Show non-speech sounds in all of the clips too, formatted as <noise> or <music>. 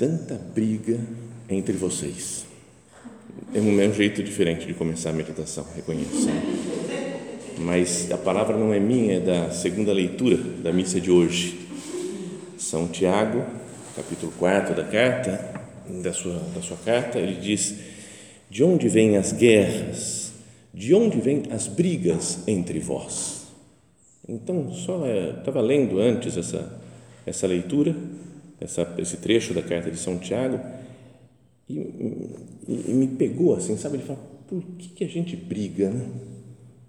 tanta briga entre vocês? É um meu jeito diferente de começar a meditação, reconheço. Mas a palavra não é minha, é da segunda leitura da missa de hoje. São Tiago, capítulo 4 da carta, da sua, da sua carta, ele diz: De onde vêm as guerras? De onde vêm as brigas entre vós? Então, só estava lendo antes essa, essa leitura essa, esse trecho da carta de São Tiago e, e, e me pegou assim, sabe? Ele fala: por que, que a gente briga? Né?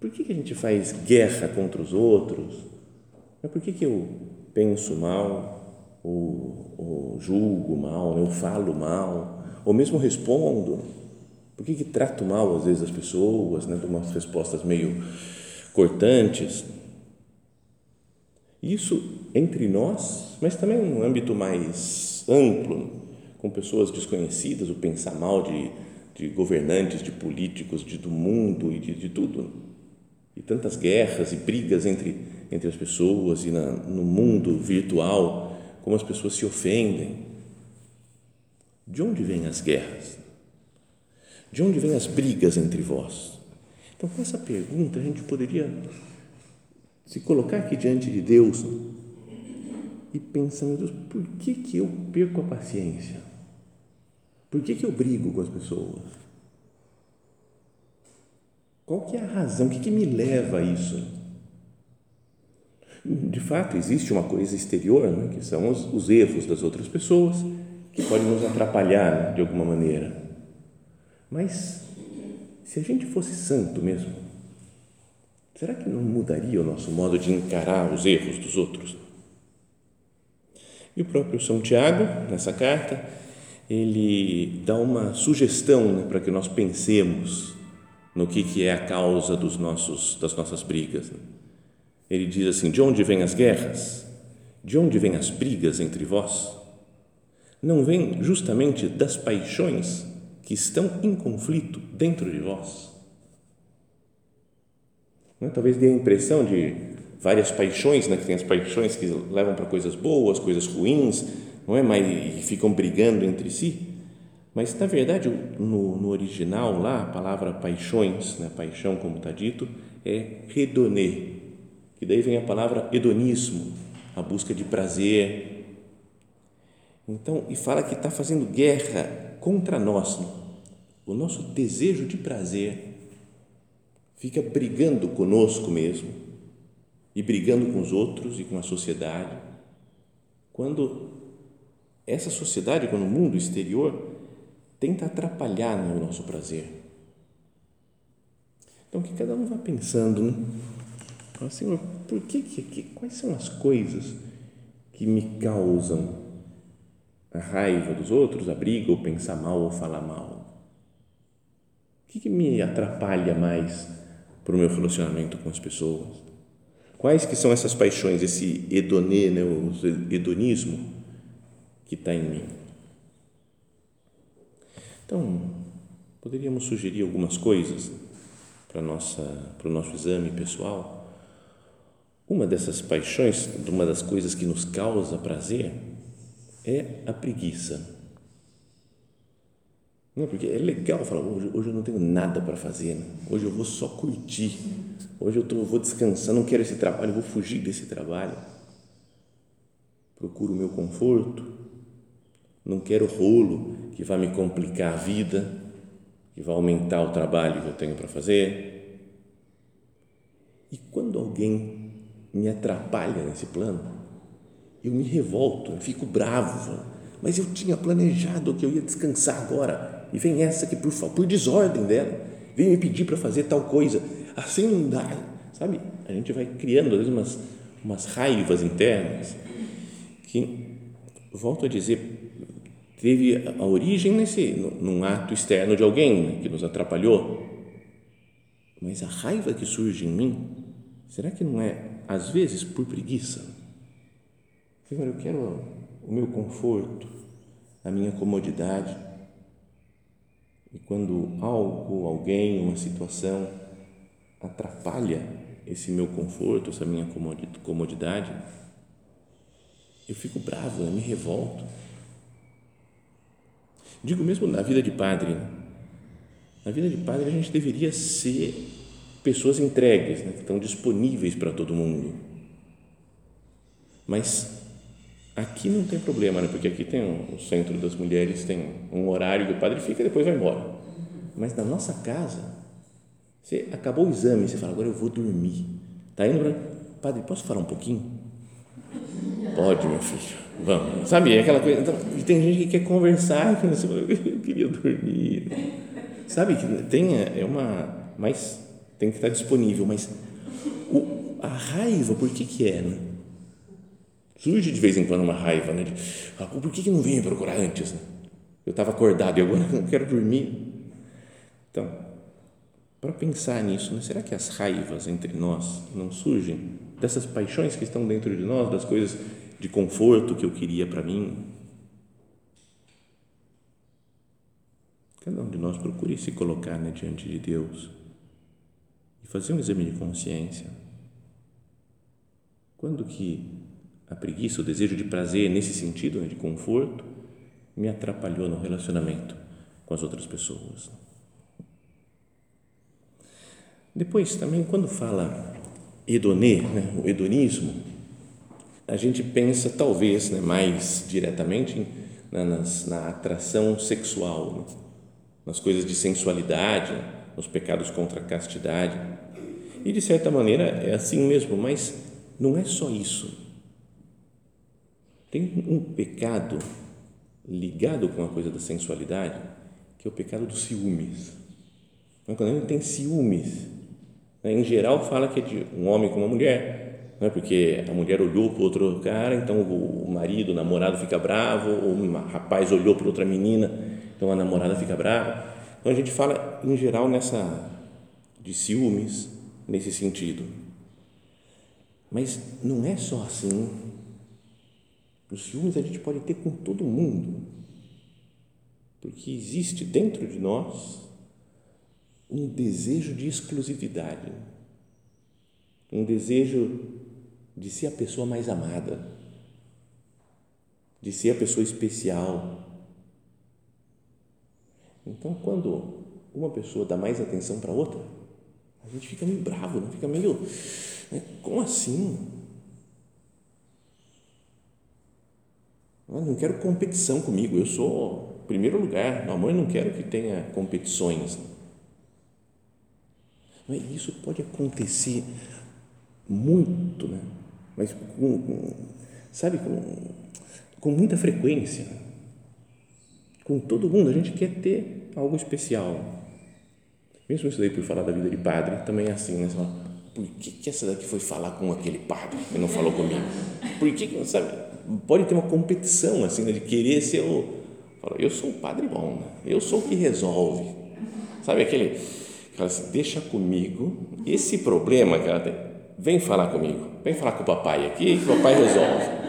Por que, que a gente faz guerra contra os outros? Por que, que eu penso mal, ou, ou julgo mal, ou falo mal, ou mesmo respondo? Por que, que trato mal às vezes as pessoas, né? Dou umas respostas meio cortantes? Isso entre nós, mas também num âmbito mais amplo, com pessoas desconhecidas, o pensar mal de, de governantes, de políticos, de, do mundo e de, de tudo. E tantas guerras e brigas entre, entre as pessoas e na, no mundo virtual, como as pessoas se ofendem. De onde vêm as guerras? De onde vêm as brigas entre vós? Então, com essa pergunta, a gente poderia se colocar aqui diante de Deus e pensar, meu Deus, por que, que eu perco a paciência? Por que, que eu brigo com as pessoas? Qual que é a razão? O que, que me leva a isso? De fato, existe uma coisa exterior, né, que são os, os, erros das outras pessoas, que podem nos atrapalhar né, de alguma maneira. Mas, se a gente fosse santo mesmo, será que não mudaria o nosso modo de encarar os erros dos outros? E o próprio São Tiago, nessa carta, ele dá uma sugestão né, para que nós pensemos no que, que é a causa dos nossos, das nossas brigas. Né? Ele diz assim: De onde vêm as guerras? De onde vêm as brigas entre vós? Não vêm justamente das paixões que estão em conflito dentro de vós? Né? Talvez dê a impressão de várias paixões, né? que tem as paixões que levam para coisas boas, coisas ruins, não é? Mas e ficam brigando entre si. Mas na verdade, no, no original lá, a palavra paixões, né? paixão, como está dito, é redonê, que daí vem a palavra hedonismo, a busca de prazer. Então, e fala que está fazendo guerra contra nós, o nosso desejo de prazer fica brigando conosco mesmo e brigando com os outros e com a sociedade, quando essa sociedade, quando o mundo exterior tenta atrapalhar no nosso prazer. Então, que cada um vá pensando, né? Senhor, por que, que, quais são as coisas que me causam a raiva dos outros, a briga, ou pensar mal, ou falar mal? O que, que me atrapalha mais para o meu relacionamento com as pessoas? Quais que são essas paixões, esse hedonê, né, o hedonismo que está em mim? Então, poderíamos sugerir algumas coisas para, nossa, para o nosso exame pessoal. Uma dessas paixões, uma das coisas que nos causa prazer, é a preguiça. Não, porque é legal falar, hoje, hoje eu não tenho nada para fazer, né? hoje eu vou só curtir, hoje eu tô, vou descansar, não quero esse trabalho, vou fugir desse trabalho. Procuro o meu conforto, não quero rolo que vai me complicar a vida, que vai aumentar o trabalho que eu tenho para fazer. E quando alguém me atrapalha nesse plano, eu me revolto, eu fico bravo, mas eu tinha planejado que eu ia descansar agora e vem essa que por, por desordem dela, vem me pedir para fazer tal coisa, assim não dá, sabe? A gente vai criando às vezes umas, umas raivas internas que, volto a dizer, teve a origem nesse, num ato externo de alguém né, que nos atrapalhou, mas a raiva que surge em mim, será que não é, às vezes, por preguiça? Eu quero o meu conforto, a minha comodidade, e quando algo, alguém, uma situação atrapalha esse meu conforto, essa minha comodidade, eu fico bravo, eu me revolto. Digo mesmo na vida de padre. Né? Na vida de padre, a gente deveria ser pessoas entregues, né? que estão disponíveis para todo mundo. Mas aqui não tem problema, né? porque aqui tem o centro das mulheres, tem um horário que o padre fica e depois vai embora. Mas na nossa casa, você acabou o exame, você fala, agora eu vou dormir. Está indo para. Padre, posso falar um pouquinho? Pode, meu filho, vamos. Sabe, aquela coisa. Então, tem gente que quer conversar, que você fala, <laughs> eu queria dormir. Sabe, tem, é uma. Mas tem que estar disponível. Mas o, a raiva, por que, que é? Né? Surge de vez em quando uma raiva, né? De, ah, por que, que não veio procurar antes? Né? Eu estava acordado e agora não quero dormir. Então, para pensar nisso, né? será que as raivas entre nós não surgem dessas paixões que estão dentro de nós, das coisas de conforto que eu queria para mim. Cada um de nós procure se colocar né, diante de Deus e fazer um exame de consciência. Quando que a preguiça, o desejo de prazer nesse sentido, né, de conforto, me atrapalhou no relacionamento com as outras pessoas. Depois, também, quando fala hedonê, né, o hedonismo, a gente pensa talvez né, mais diretamente né, nas, na atração sexual, né, nas coisas de sensualidade, nos pecados contra a castidade. E de certa maneira é assim mesmo, mas não é só isso. Tem um pecado ligado com a coisa da sensualidade, que é o pecado dos ciúmes. Então, quando gente tem ciúmes, né, em geral fala que é de um homem com uma mulher, não é porque a mulher olhou para outro cara, então o marido, o namorado fica bravo, ou um rapaz olhou para outra menina, então a namorada fica brava. Então a gente fala em geral nessa de ciúmes nesse sentido. Mas não é só assim. Os ciúmes a gente pode ter com todo mundo. Porque existe dentro de nós um desejo de exclusividade, um desejo de ser a pessoa mais amada, de ser a pessoa especial. Então, quando uma pessoa dá mais atenção para outra, a gente fica meio bravo, né? fica meio. Né? Como assim? Eu não quero competição comigo, eu sou primeiro lugar. No amor, eu não quero que tenha competições. Mas isso pode acontecer muito, né? mas com, com sabe, com, com muita frequência. Com todo mundo, a gente quer ter algo especial. Mesmo isso daí por falar da vida de padre, também é assim, né? Por que, que essa daqui foi falar com aquele padre e não falou comigo? Por que, que sabe? Pode ter uma competição assim, né? de querer ser o. Fala, eu sou um padre bom, né? eu sou o que resolve. Sabe aquele. Fala assim, deixa comigo esse problema que ela tem, vem falar comigo vem falar com o papai aqui, que o papai resolve.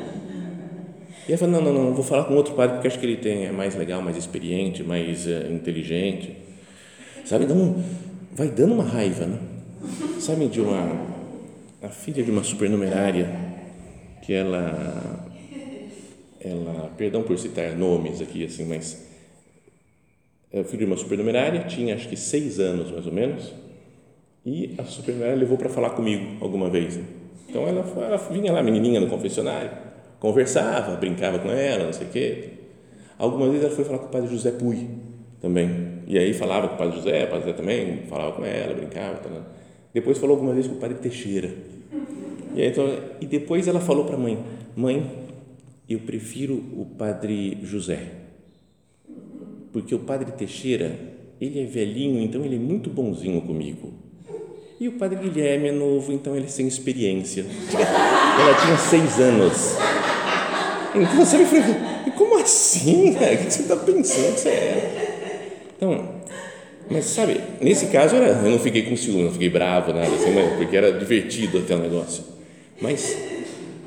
E ela falou, não, não, não, vou falar com outro padre porque acho que ele tem, é mais legal, mais experiente, mais é, inteligente. Sabe, então, vai dando uma raiva, né? Sabe de uma, a filha de uma supernumerária, que ela, ela, perdão por citar nomes aqui, assim, mas é o filho de uma supernumerária, tinha acho que seis anos mais ou menos, e a supernumerária levou para falar comigo alguma vez. Né? Então ela, ela vinha lá, menininha no confessionário, conversava, brincava com ela, não sei o quê. Algumas vezes ela foi falar com o padre José Pui também. E aí falava com o padre José, o padre José também falava com ela, brincava. Tá, né? Depois falou algumas vezes com o padre Teixeira. E, aí, então, e depois ela falou para a mãe: Mãe, eu prefiro o padre José. Porque o padre Teixeira, ele é velhinho, então ele é muito bonzinho comigo. E o padre Guilherme é novo, então ele é sem experiência. <laughs> Ela tinha seis anos. Então você me falou, como assim? O que você está pensando? Você é? Então, mas sabe, nesse caso eu não fiquei com ciúme, não fiquei bravo, nada assim, porque era divertido até o negócio. Mas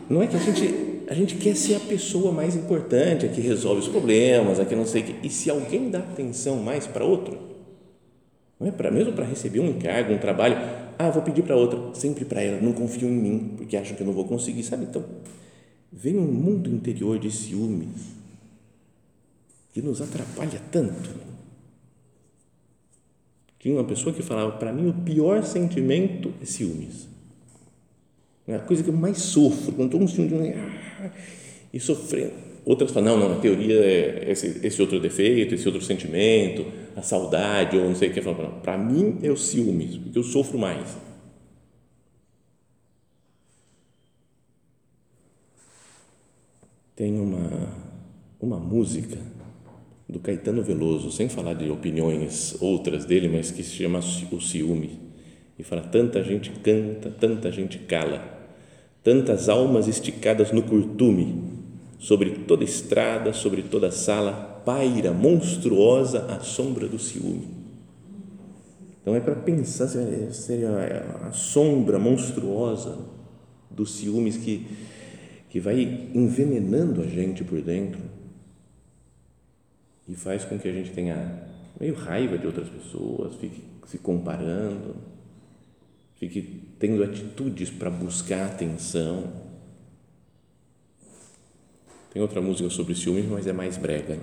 não é que a gente, a gente quer ser a pessoa mais importante, a que resolve os problemas, a que não sei o que. E se alguém dá atenção mais para outro, não é para mesmo para receber um encargo, um trabalho, ah, vou pedir para outra, sempre para ela, não confio em mim, porque acham que eu não vou conseguir, sabe? Então, vem um mundo interior de ciúmes que nos atrapalha tanto. Tinha uma pessoa que falava, para mim o pior sentimento é ciúmes. É a coisa que eu mais sofro, quando estou um ciúme ah, e sofrendo. Outras falam, não, não, a teoria é esse, esse outro defeito, esse outro sentimento, a saudade, ou não sei o que. Para mim é o ciúmes, porque eu sofro mais. Tem uma, uma música do Caetano Veloso, sem falar de opiniões outras dele, mas que se chama O Ciúme. E fala: tanta gente canta, tanta gente cala, tantas almas esticadas no curtume sobre toda estrada, sobre toda sala, paira monstruosa a sombra do ciúme. Então é para pensar, seria a sombra monstruosa dos ciúmes que, que vai envenenando a gente por dentro e faz com que a gente tenha meio raiva de outras pessoas, fique se comparando, fique tendo atitudes para buscar atenção tem outra música sobre ciúmes, mas é mais brega. Né?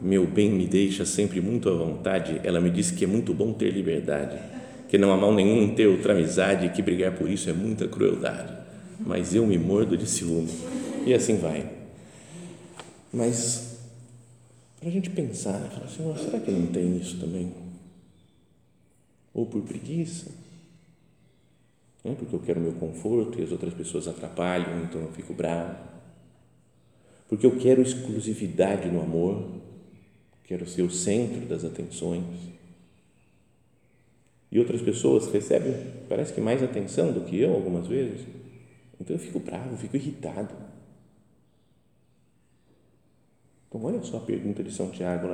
Meu bem me deixa sempre muito à vontade. Ela me disse que é muito bom ter liberdade, que não há mal nenhum ter outra amizade que brigar por isso é muita crueldade. Mas eu me mordo de ciúme. E assim vai. Mas para a gente pensar, né? falar assim, será que não tem isso também? Ou por preguiça? Né? Porque eu quero meu conforto e as outras pessoas atrapalham, então eu fico bravo porque eu quero exclusividade no amor, quero ser o centro das atenções. E outras pessoas recebem, parece que mais atenção do que eu algumas vezes. Então eu fico bravo, fico irritado. Então olha só a pergunta de São Tiago,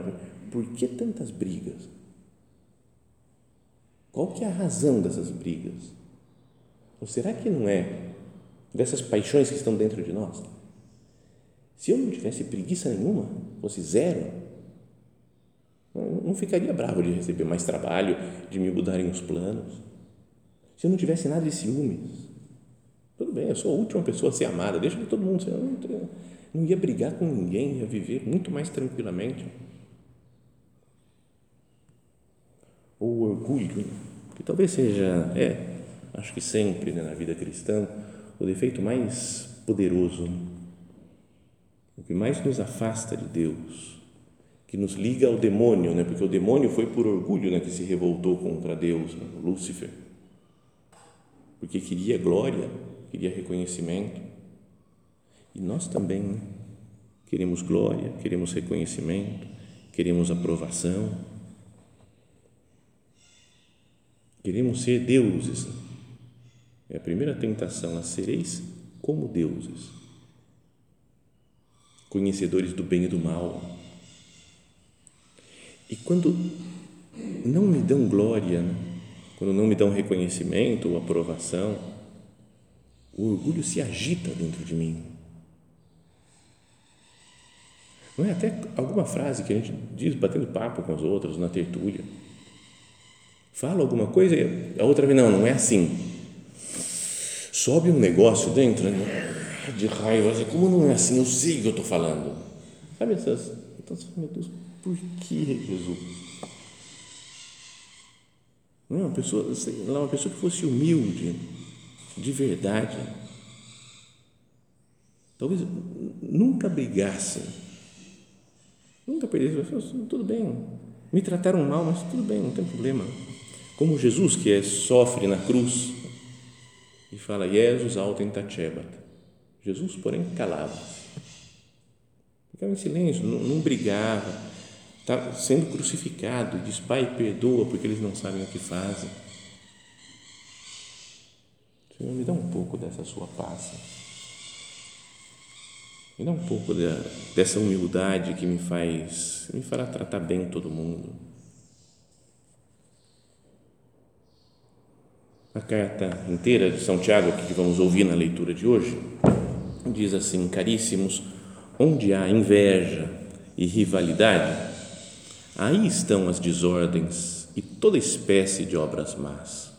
por que tantas brigas? Qual que é a razão dessas brigas? Ou será que não é dessas paixões que estão dentro de nós? Se eu não tivesse preguiça nenhuma, fosse zero, não ficaria bravo de receber mais trabalho, de me mudarem os planos. Se eu não tivesse nada de ciúmes, tudo bem, eu sou a última pessoa a ser amada, deixa que todo mundo ser. Não, não ia brigar com ninguém, ia viver muito mais tranquilamente. Ou orgulho, que talvez seja, é, acho que sempre né, na vida cristã, o defeito mais poderoso o que mais nos afasta de Deus, que nos liga ao demônio, né? porque o demônio foi por orgulho né, que se revoltou contra Deus, né? Lúcifer, porque queria glória, queria reconhecimento. E nós também né? queremos glória, queremos reconhecimento, queremos aprovação, queremos ser deuses. É a primeira tentação, a sereis como deuses conhecedores do bem e do mal. E quando não me dão glória, né? quando não me dão reconhecimento ou aprovação, o orgulho se agita dentro de mim. Não é até alguma frase que a gente diz batendo papo com os outros na tertúlia. Fala alguma coisa e a outra vez, não, não é assim. Sobe um negócio dentro, né? de raiva, assim, como não é assim? Eu sei o que eu estou falando. Sabe essas? Então, meu Deus, por que Jesus? Não é uma pessoa, sei lá, uma pessoa que fosse humilde, de verdade. Talvez nunca brigasse, Nunca perdi isso. Tudo bem. Me trataram mal, mas tudo bem, não tem problema. Como Jesus, que é, sofre na cruz e fala, Jesus autem tachebat. Jesus, porém, calava-se. Ficava em silêncio, não, não brigava. Está sendo crucificado diz, Pai, perdoa, porque eles não sabem o que fazem. Senhor, me dá um pouco dessa sua paz. Me dá um pouco dessa humildade que me faz, me fará tratar bem todo mundo. A carta inteira de São Tiago, que vamos ouvir na leitura de hoje, diz assim: Caríssimos, onde há inveja e rivalidade, aí estão as desordens e toda espécie de obras más.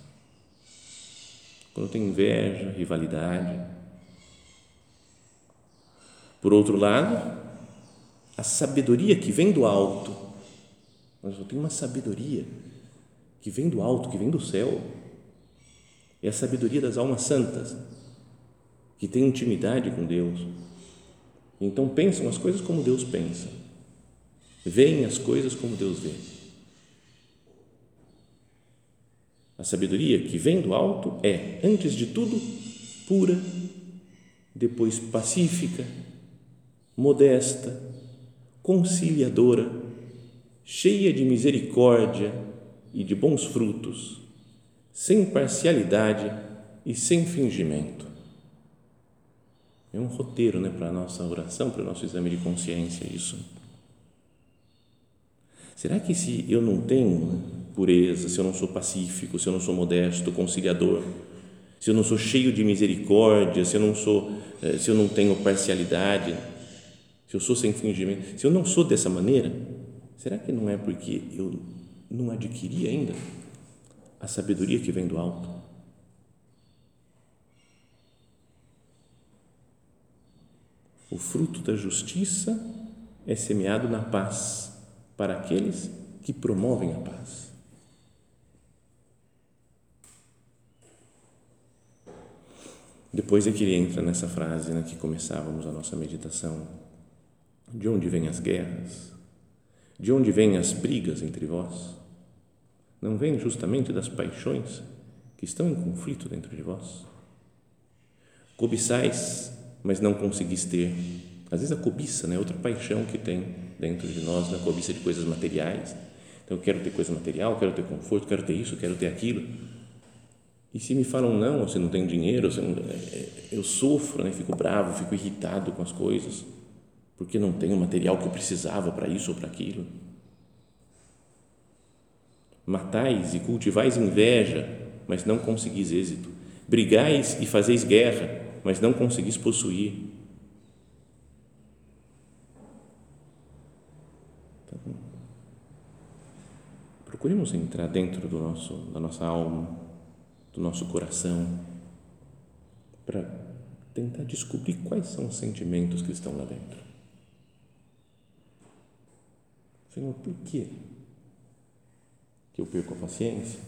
Quando tem inveja, rivalidade, por outro lado, a sabedoria que vem do alto, mas eu tenho uma sabedoria que vem do alto, que vem do céu, é a sabedoria das almas santas, que tem intimidade com Deus. Então pensam as coisas como Deus pensa, veem as coisas como Deus vê. A sabedoria que vem do alto é, antes de tudo, pura, depois pacífica, modesta, conciliadora, cheia de misericórdia e de bons frutos, sem parcialidade e sem fingimento. É um roteiro né, para a nossa oração, para o nosso exame de consciência, isso. Será que se eu não tenho pureza, se eu não sou pacífico, se eu não sou modesto, conciliador, se eu não sou cheio de misericórdia, se eu não sou, eh, se eu não tenho parcialidade, se eu sou sem fingimento, se eu não sou dessa maneira, será que não é porque eu não adquiri ainda a sabedoria que vem do alto? O fruto da justiça é semeado na paz para aqueles que promovem a paz. Depois é que ele entra nessa frase né, que começávamos a nossa meditação de onde vêm as guerras? De onde vêm as brigas entre vós? Não vêm justamente das paixões que estão em conflito dentro de vós? Cobiçais, mas não conseguis ter. Às vezes a cobiça é outra paixão que tem dentro de nós, na cobiça de coisas materiais. Então, eu quero ter coisa material, quero ter conforto, quero ter isso, quero ter aquilo. E se me falam não, se não tem dinheiro, não, é, é, eu sofro, né? fico bravo, fico irritado com as coisas porque não tenho o material que eu precisava para isso ou para aquilo. Matais e cultivais inveja, mas não conseguis êxito. Brigais e fazeis guerra, mas não conseguis possuir. Então, procuremos entrar dentro do nosso, da nossa alma, do nosso coração, para tentar descobrir quais são os sentimentos que estão lá dentro. Senhor, por quê que eu perco a paciência?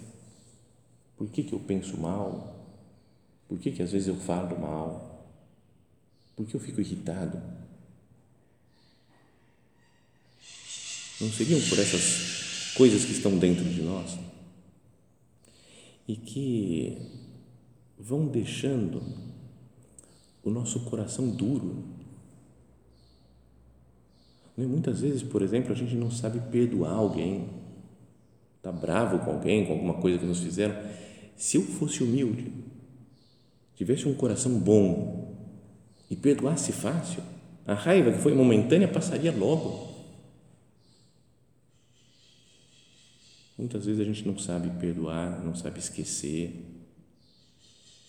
Por que, que eu penso mal? Por que, que às vezes eu falo mal? Por que eu fico irritado? Não seriam por essas coisas que estão dentro de nós e que vão deixando o nosso coração duro né? Muitas vezes, por exemplo, a gente não sabe perdoar alguém, está bravo com alguém, com alguma coisa que nos fizeram. Se eu fosse humilde, tivesse um coração bom e perdoasse fácil, a raiva que foi momentânea passaria logo. Muitas vezes a gente não sabe perdoar, não sabe esquecer,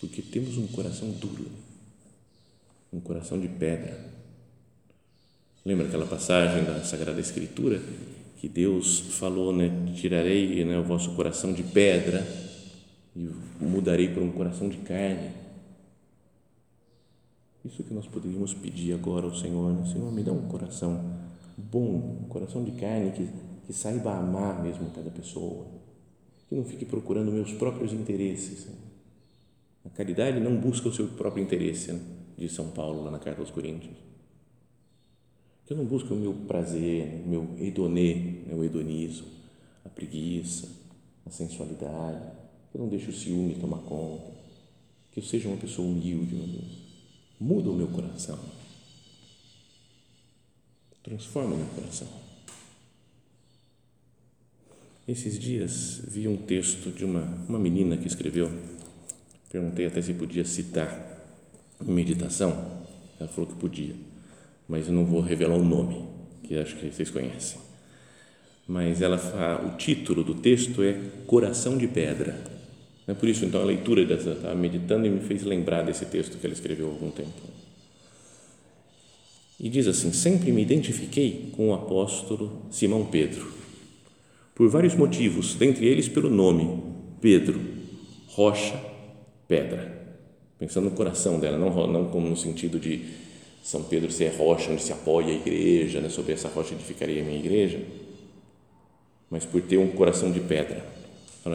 porque temos um coração duro, um coração de pedra. Lembra aquela passagem da Sagrada Escritura que Deus falou, né? Tirarei né, o vosso coração de pedra e mudarei por um coração de carne. Isso que nós poderíamos pedir agora ao Senhor, né? Senhor, me dá um coração bom, um coração de carne que, que saiba amar mesmo cada pessoa, que não fique procurando meus próprios interesses. A caridade não busca o seu próprio interesse, né? diz São Paulo lá na carta aos Coríntios Que eu não busque o meu prazer, o meu hedonê, né, o hedonismo, a preguiça, a sensualidade. Que eu não deixe o ciúme tomar conta. Que eu seja uma pessoa humilde, meu Deus. Muda o meu coração. Transforma o meu coração. Esses dias vi um texto de uma, uma menina que escreveu, perguntei até se podia citar em meditação, ela falou que podia, mas eu não vou revelar o nome, que acho que vocês conhecem. Mas ela o título do texto é Coração de Pedra. É por isso, então, a leitura dessa, estava meditando e me fez lembrar desse texto que ela escreveu há algum tempo. E diz assim: Sempre me identifiquei com o apóstolo Simão Pedro por vários motivos, dentre eles pelo nome Pedro, rocha, pedra. Pensando no coração dela, não, não como no sentido de São Pedro ser rocha onde se apoia a igreja, né? sobre essa rocha edificaria a minha igreja, mas por ter um coração de pedra.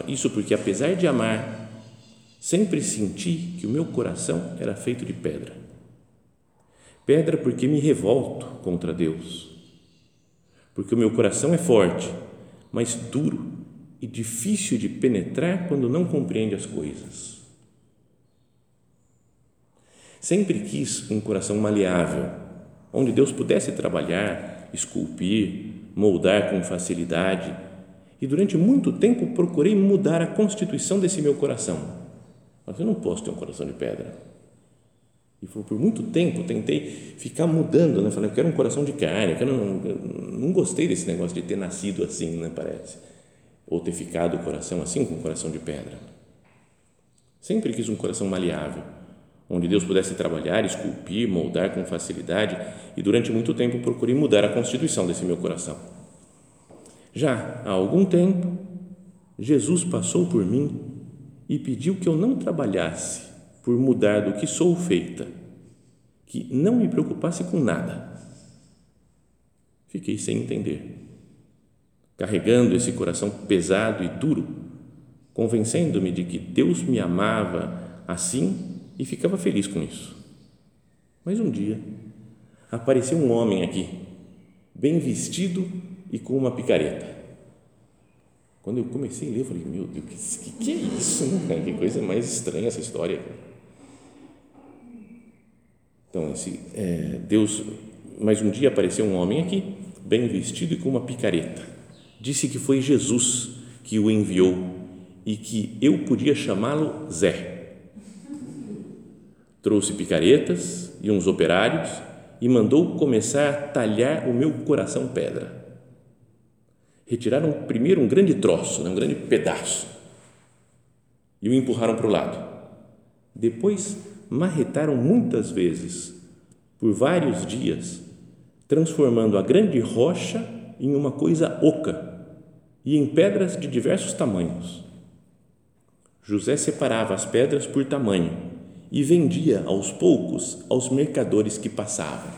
Isso porque, apesar de amar, sempre senti que o meu coração era feito de pedra. Pedra porque me revolto contra Deus, porque o meu coração é forte mas duro e difícil de penetrar quando não compreende as coisas. Sempre quis um coração maleável, onde Deus pudesse trabalhar, esculpir, moldar com facilidade, e durante muito tempo procurei mudar a constituição desse meu coração. Mas eu não posso ter um coração de pedra. E por muito tempo tentei ficar mudando, né? Falei, eu quero um coração de carne, eu, quero, eu não gostei desse negócio de ter nascido assim, né? Parece. Ou ter ficado o coração assim, com o coração de pedra. Sempre quis um coração maleável, onde Deus pudesse trabalhar, esculpir, moldar com facilidade, e durante muito tempo procurei mudar a constituição desse meu coração. Já há algum tempo, Jesus passou por mim e pediu que eu não trabalhasse por mudar do que sou feita, que não me preocupasse com nada. Fiquei sem entender, carregando esse coração pesado e duro, convencendo-me de que Deus me amava assim e ficava feliz com isso. Mas um dia apareceu um homem aqui, bem vestido e com uma picareta. Quando eu comecei a ler, eu falei: Meu Deus, que, que, é isso? Que coisa mais estranha essa história. Então, esse, é, Deus, mais um dia apareceu um homem aqui, bem vestido e com uma picareta. Disse que foi Jesus que o enviou e que eu podia chamá-lo Zé. Trouxe picaretas e uns operários e mandou começar a talhar o meu coração pedra. Retiraram primeiro um grande troço, né, um grande pedaço, e o empurraram para o lado. Depois marretaram muitas vezes, por vários dias, transformando a grande rocha em uma coisa oca e em pedras de diversos tamanhos. José separava as pedras por tamanho e vendia aos poucos aos mercadores que passavam.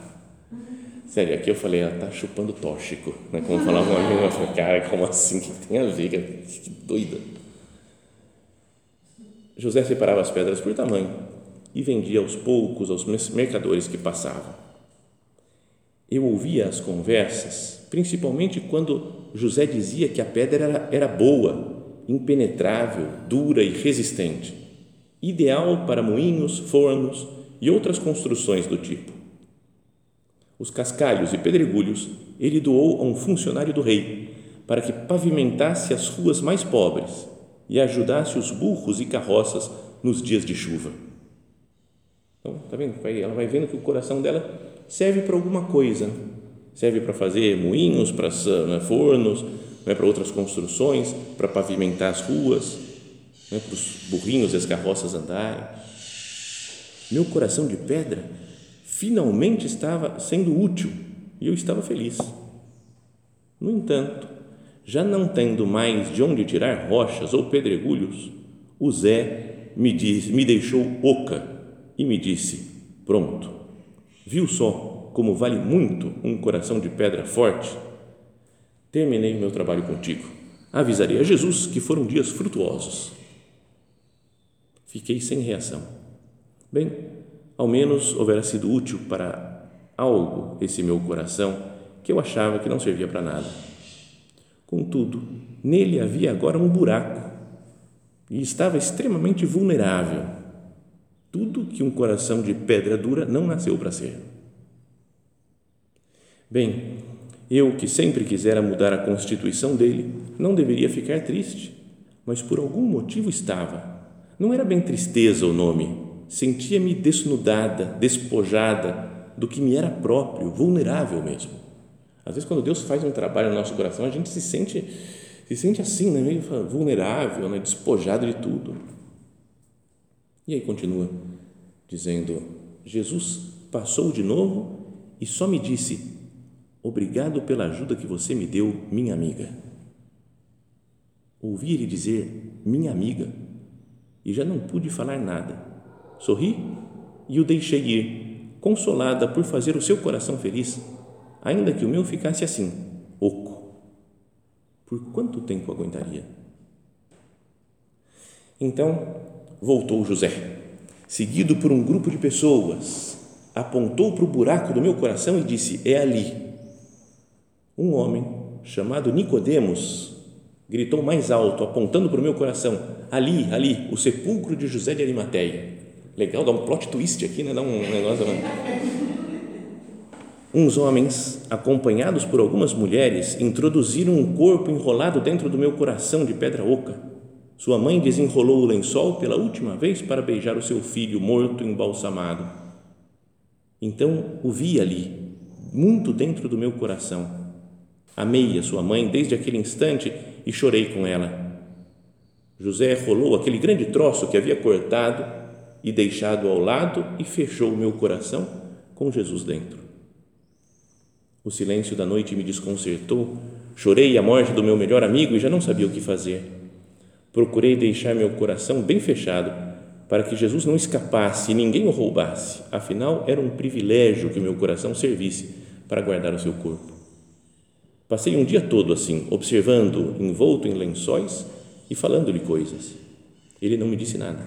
Sério, aqui eu falei, ela está chupando tóxico, né? como falava uma amiga, eu falei, cara, como assim, que tem a ver, que doida. José separava as pedras por tamanho e vendia aos poucos aos mercadores que passavam. Eu ouvia as conversas, principalmente quando José dizia que a pedra era, era boa, impenetrável, dura e resistente, ideal para moinhos, fornos e outras construções do tipo. Os cascalhos e pedregulhos ele doou a um funcionário do rei para que pavimentasse as ruas mais pobres e ajudasse os burros e carroças nos dias de chuva. Então, tá vendo? Ela vai vendo que o coração dela serve para alguma coisa. Serve para fazer moinhos, para né, fornos, né, para outras construções, para pavimentar as ruas, né, para os burrinhos e as carroças andarem. Meu coração de pedra finalmente estava sendo útil e eu estava feliz. No entanto, já não tendo mais de onde tirar rochas ou pedregulhos, o Zé me, diz, me deixou oca e me disse: Pronto, viu só como vale muito um coração de pedra forte? Terminei meu trabalho contigo. Avisarei a Jesus que foram dias frutuosos. Fiquei sem reação. Bem, ao menos houvera sido útil para algo esse meu coração que eu achava que não servia para nada. Contudo, nele havia agora um buraco e estava extremamente vulnerável. Tudo que um coração de pedra dura não nasceu para ser. Bem, eu que sempre quisera mudar a constituição dele, não deveria ficar triste, mas por algum motivo estava. Não era bem tristeza o nome, sentia-me desnudada, despojada do que me era próprio, vulnerável mesmo. Às vezes, quando Deus faz um trabalho no nosso coração, a gente se sente, se sente assim, né? meio vulnerável, né? despojado de tudo. E aí continua dizendo: Jesus passou de novo e só me disse: Obrigado pela ajuda que você me deu, minha amiga. Ouvi ele dizer, minha amiga, e já não pude falar nada. Sorri e o deixei ir, consolada por fazer o seu coração feliz, ainda que o meu ficasse assim, oco. Por quanto tempo aguentaria? Então voltou José, seguido por um grupo de pessoas, apontou para o buraco do meu coração e disse: É ali. Um homem chamado Nicodemos gritou mais alto, apontando para o meu coração: ali, ali, o sepulcro de José de Arimateia. Legal, dá um plot twist aqui, né? Dá um negócio. Né? Uns homens, acompanhados por algumas mulheres, introduziram um corpo enrolado dentro do meu coração de pedra oca. Sua mãe desenrolou o lençol pela última vez para beijar o seu filho morto embalsamado. Então o vi ali, muito dentro do meu coração. Amei a sua mãe desde aquele instante e chorei com ela. José rolou aquele grande troço que havia cortado e deixado ao lado e fechou o meu coração com Jesus dentro. O silêncio da noite me desconcertou. Chorei a morte do meu melhor amigo e já não sabia o que fazer. Procurei deixar meu coração bem fechado para que Jesus não escapasse e ninguém o roubasse. Afinal, era um privilégio que meu coração servisse para guardar o seu corpo. Passei um dia todo assim, observando, envolto em lençóis e falando-lhe coisas. Ele não me disse nada.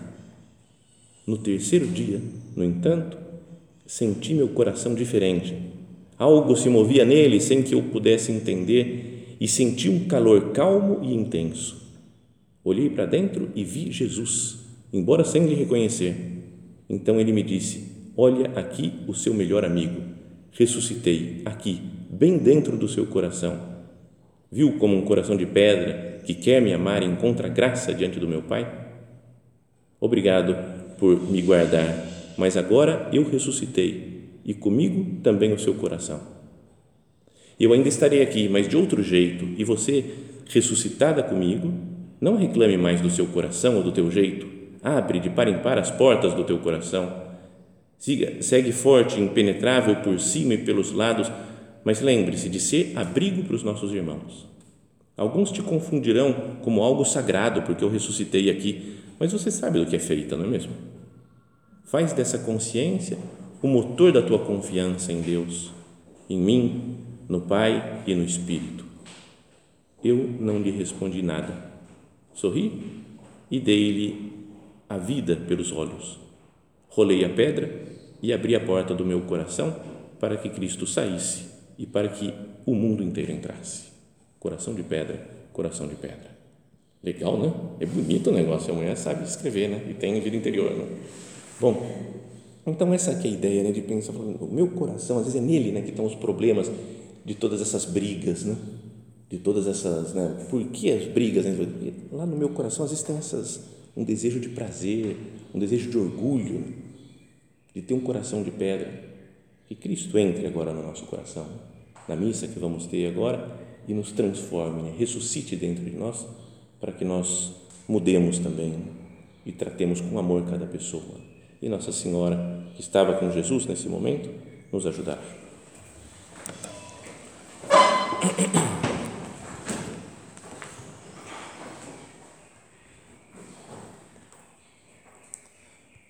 No terceiro dia, no entanto, senti meu coração diferente. Algo se movia nele sem que eu pudesse entender e senti um calor calmo e intenso. Olhei para dentro e vi Jesus, embora sem lhe reconhecer. Então ele me disse: Olha aqui o seu melhor amigo. Ressuscitei aqui bem dentro do seu coração. Viu como um coração de pedra que quer me amar encontra graça diante do meu Pai? Obrigado por me guardar, mas agora eu ressuscitei e comigo também o seu coração. Eu ainda estarei aqui, mas de outro jeito, e você, ressuscitada comigo, não reclame mais do seu coração ou do teu jeito. Abre de par em par as portas do teu coração. Siga, segue forte, impenetrável por cima e pelos lados mas lembre-se de ser abrigo para os nossos irmãos. Alguns te confundirão como algo sagrado, porque eu ressuscitei aqui, mas você sabe do que é feita, não é mesmo? Faz dessa consciência o motor da tua confiança em Deus, em mim, no Pai e no Espírito. Eu não lhe respondi nada. Sorri e dei-lhe a vida pelos olhos. Rolei a pedra e abri a porta do meu coração para que Cristo saísse e para que o mundo inteiro entrasse. Coração de pedra, coração de pedra. Legal, né? É bonito o negócio. A mulher sabe escrever, né? E tem vida interior, né? Bom, então essa é a ideia, né? De pensar, o meu coração, às vezes é nele, né? Que estão os problemas de todas essas brigas, né? De todas essas, né? Por que as brigas? Né? Lá no meu coração, às vezes tem essas, um desejo de prazer, um desejo de orgulho, de ter um coração de pedra. Que Cristo entre agora no nosso coração na missa que vamos ter agora e nos transforme, né? ressuscite dentro de nós para que nós mudemos também e tratemos com amor cada pessoa. E Nossa Senhora, que estava com Jesus nesse momento, nos ajudar.